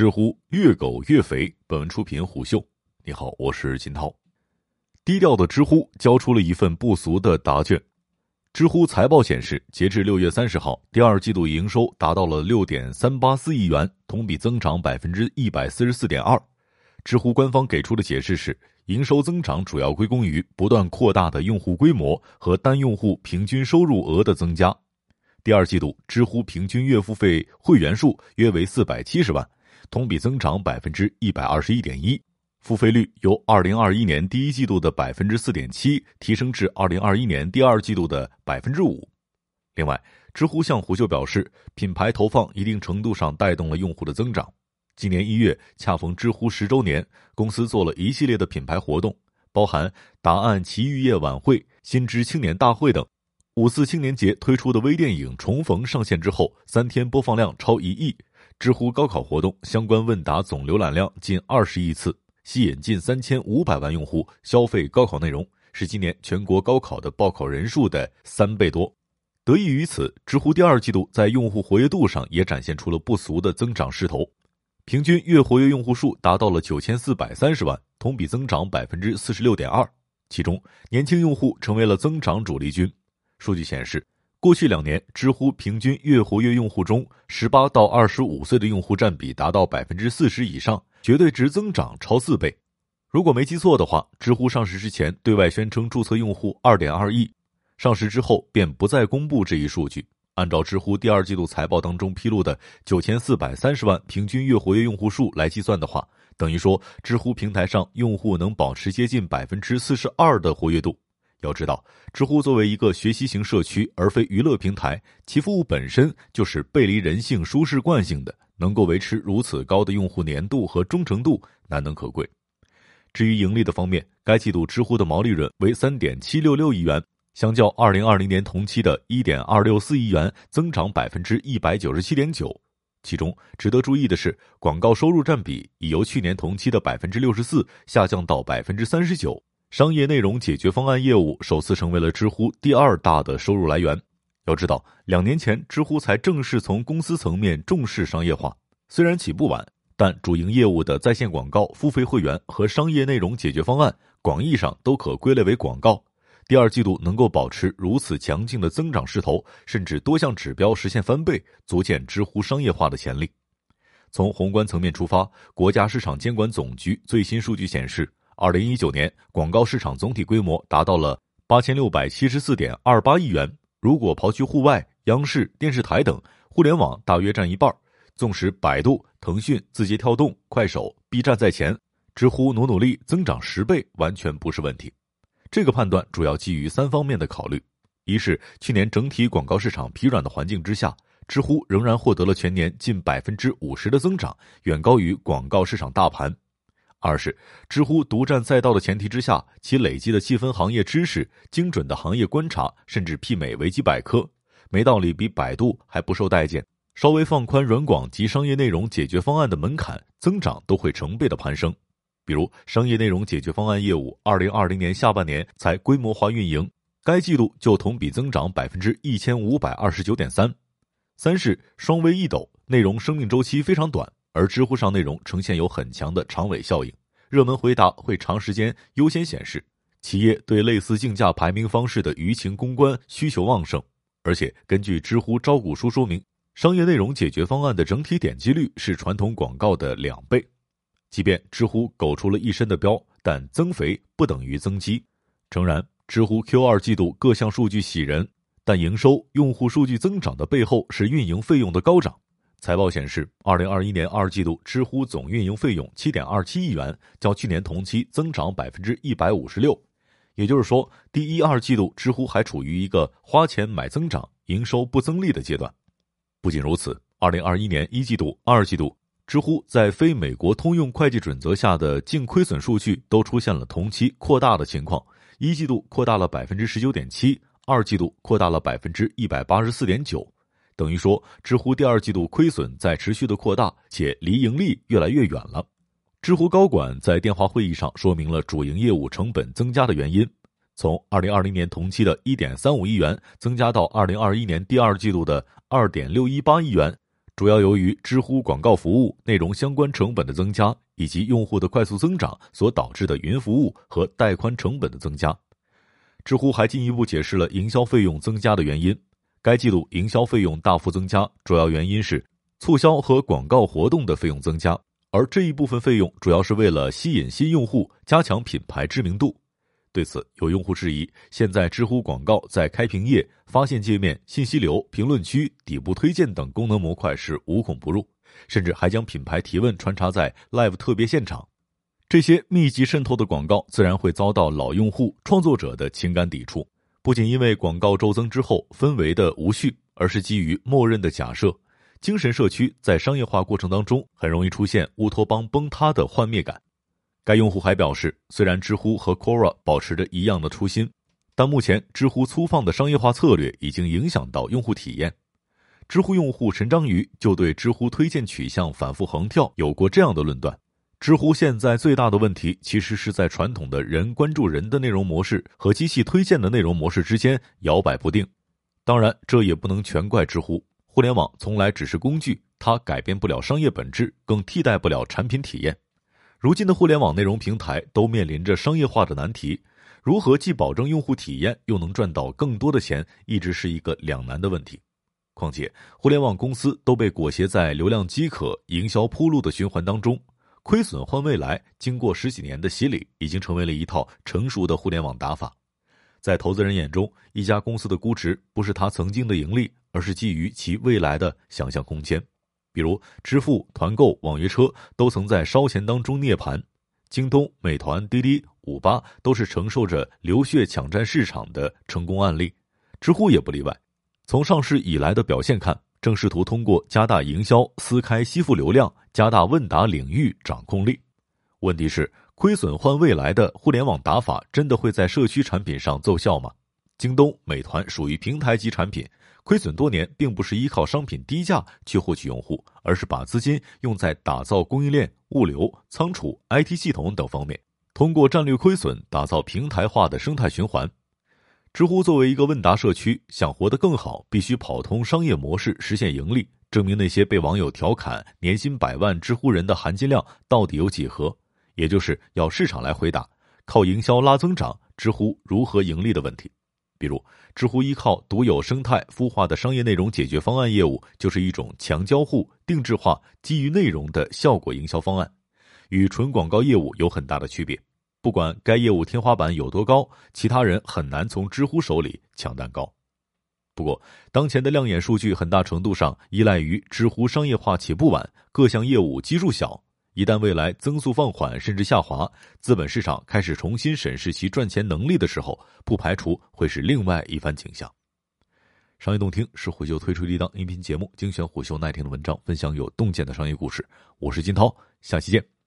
知乎越狗越肥。本文出品虎嗅。你好，我是金涛。低调的知乎交出了一份不俗的答卷。知乎财报显示，截至六月三十号，第二季度营收达到了六点三八四亿元，同比增长百分之一百四十四点二。知乎官方给出的解释是，营收增长主要归功于不断扩大的用户规模和单用户平均收入额的增加。第二季度，知乎平均月付费会员数约为四百七十万，同比增长百分之一百二十一点一，付费率由二零二一年第一季度的百分之四点七提升至二零二一年第二季度的百分之五。另外，知乎向虎嗅表示，品牌投放一定程度上带动了用户的增长。今年一月，恰逢知乎十周年，公司做了一系列的品牌活动，包含答案奇遇夜晚会、新知青年大会等。五四青年节推出的微电影《重逢》上线之后，三天播放量超一亿。知乎高考活动相关问答总浏览量近二十亿次，吸引近三千五百万用户消费高考内容，是今年全国高考的报考人数的三倍多。得益于此，知乎第二季度在用户活跃度上也展现出了不俗的增长势头，平均月活跃用户数达到了九千四百三十万，同比增长百分之四十六点二。其中，年轻用户成为了增长主力军。数据显示，过去两年，知乎平均月活跃用户中，十八到二十五岁的用户占比达到百分之四十以上，绝对值增长超四倍。如果没记错的话，知乎上市之前对外宣称注册用户二点二亿，上市之后便不再公布这一数据。按照知乎第二季度财报当中披露的九千四百三十万平均月活跃用户数来计算的话，等于说知乎平台上用户能保持接近百分之四十二的活跃度。要知道，知乎作为一个学习型社区而非娱乐平台，其服务本身就是背离人性、舒适惯性的，能够维持如此高的用户粘度和忠诚度，难能可贵。至于盈利的方面，该季度知乎的毛利润为三点七六六亿元，相较二零二零年同期的一点二六四亿元，增长百分之一百九十七点九。其中值得注意的是，广告收入占比已由去年同期的百分之六十四下降到百分之三十九。商业内容解决方案业务首次成为了知乎第二大的收入来源。要知道，两年前知乎才正式从公司层面重视商业化，虽然起步晚，但主营业务的在线广告、付费会员和商业内容解决方案，广义上都可归类为广告。第二季度能够保持如此强劲的增长势头，甚至多项指标实现翻倍，足见知乎商业化的潜力。从宏观层面出发，国家市场监管总局最新数据显示。二零一九年，广告市场总体规模达到了八千六百七十四点二八亿元。如果刨去户外、央视、电视台等，互联网大约占一半。纵使百度、腾讯、字节跳动、快手、B 站在前，知乎努努力增长十倍，完全不是问题。这个判断主要基于三方面的考虑：一是去年整体广告市场疲软的环境之下，知乎仍然获得了全年近百分之五十的增长，远高于广告市场大盘。二是知乎独占赛道的前提之下，其累积的细分行业知识、精准的行业观察，甚至媲美维基百科，没道理比百度还不受待见。稍微放宽软广及商业内容解决方案的门槛，增长都会成倍的攀升。比如商业内容解决方案业务，二零二零年下半年才规模化运营，该季度就同比增长百分之一千五百二十九点三。三是双微一抖，内容生命周期非常短。而知乎上内容呈现有很强的长尾效应，热门回答会长时间优先显示，企业对类似竞价排名方式的舆情公关需求旺盛，而且根据知乎招股书说明，商业内容解决方案的整体点击率是传统广告的两倍。即便知乎狗出了一身的膘，但增肥不等于增肌。诚然，知乎 Q 二季度各项数据喜人，但营收、用户数据增长的背后是运营费用的高涨。财报显示，二零二一年二季度，知乎总运营费用七点二七亿元，较去年同期增长百分之一百五十六。也就是说，第一二季度，知乎还处于一个花钱买增长、营收不增利的阶段。不仅如此，二零二一年一季度、二季度，知乎在非美国通用会计准则下的净亏损数据都出现了同期扩大的情况。一季度扩大了百分之十九点七，二季度扩大了百分之一百八十四点九。等于说，知乎第二季度亏损在持续的扩大，且离盈利越来越远了。知乎高管在电话会议上说明了主营业务成本增加的原因，从二零二零年同期的一点三五亿元增加到二零二一年第二季度的二点六一八亿元，主要由于知乎广告服务内容相关成本的增加，以及用户的快速增长所导致的云服务和带宽成本的增加。知乎还进一步解释了营销费用增加的原因。该季度营销费用大幅增加，主要原因是促销和广告活动的费用增加，而这一部分费用主要是为了吸引新用户，加强品牌知名度。对此，有用户质疑：现在知乎广告在开屏页、发现界面、信息流、评论区、底部推荐等功能模块是无孔不入，甚至还将品牌提问穿插在 Live 特别现场。这些密集渗透的广告自然会遭到老用户、创作者的情感抵触。不仅因为广告骤增之后氛围的无序，而是基于默认的假设，精神社区在商业化过程当中很容易出现乌托邦崩塌的幻灭感。该用户还表示，虽然知乎和 Quora 保持着一样的初心，但目前知乎粗放的商业化策略已经影响到用户体验。知乎用户陈章鱼就对知乎推荐取向反复横跳有过这样的论断：知乎现在最大的问题，其实是在传统的人关注人的内容模式和机器推荐的内容模式之间摇摆不定。当然，这也不能全怪知乎，互联网从来只是工具，它改变不了商业本质，更替代不了产品体验。如今的互联网内容平台都面临着商业化的难题，如何既保证用户体验，又能赚到更多的钱，一直是一个两难的问题。况且，互联网公司都被裹挟在流量饥渴、营销铺路的循环当中，亏损换未来，经过十几年的洗礼，已经成为了一套成熟的互联网打法。在投资人眼中，一家公司的估值不是它曾经的盈利，而是基于其未来的想象空间。比如，支付、团购、网约车都曾在烧钱当中涅槃，京东、美团、滴滴、五八都是承受着流血抢占市场的成功案例，知乎也不例外。从上市以来的表现看，正试图通过加大营销撕开吸附流量，加大问答领域掌控力。问题是，亏损换未来的互联网打法真的会在社区产品上奏效吗？京东、美团属于平台级产品。亏损多年，并不是依靠商品低价去获取用户，而是把资金用在打造供应链、物流、仓储、IT 系统等方面，通过战略亏损打造平台化的生态循环。知乎作为一个问答社区，想活得更好，必须跑通商业模式，实现盈利，证明那些被网友调侃年薪百万知乎人的含金量到底有几何，也就是要市场来回答，靠营销拉增长，知乎如何盈利的问题。比如，知乎依靠独有生态孵化的商业内容解决方案业务，就是一种强交互、定制化、基于内容的效果营销方案，与纯广告业务有很大的区别。不管该业务天花板有多高，其他人很难从知乎手里抢蛋糕。不过，当前的亮眼数据很大程度上依赖于知乎商业化起步晚，各项业务基数小。一旦未来增速放缓甚至下滑，资本市场开始重新审视其赚钱能力的时候，不排除会是另外一番景象。商业洞听是虎嗅推出的一档音频节目，精选虎嗅耐听的文章，分享有洞见的商业故事。我是金涛，下期见。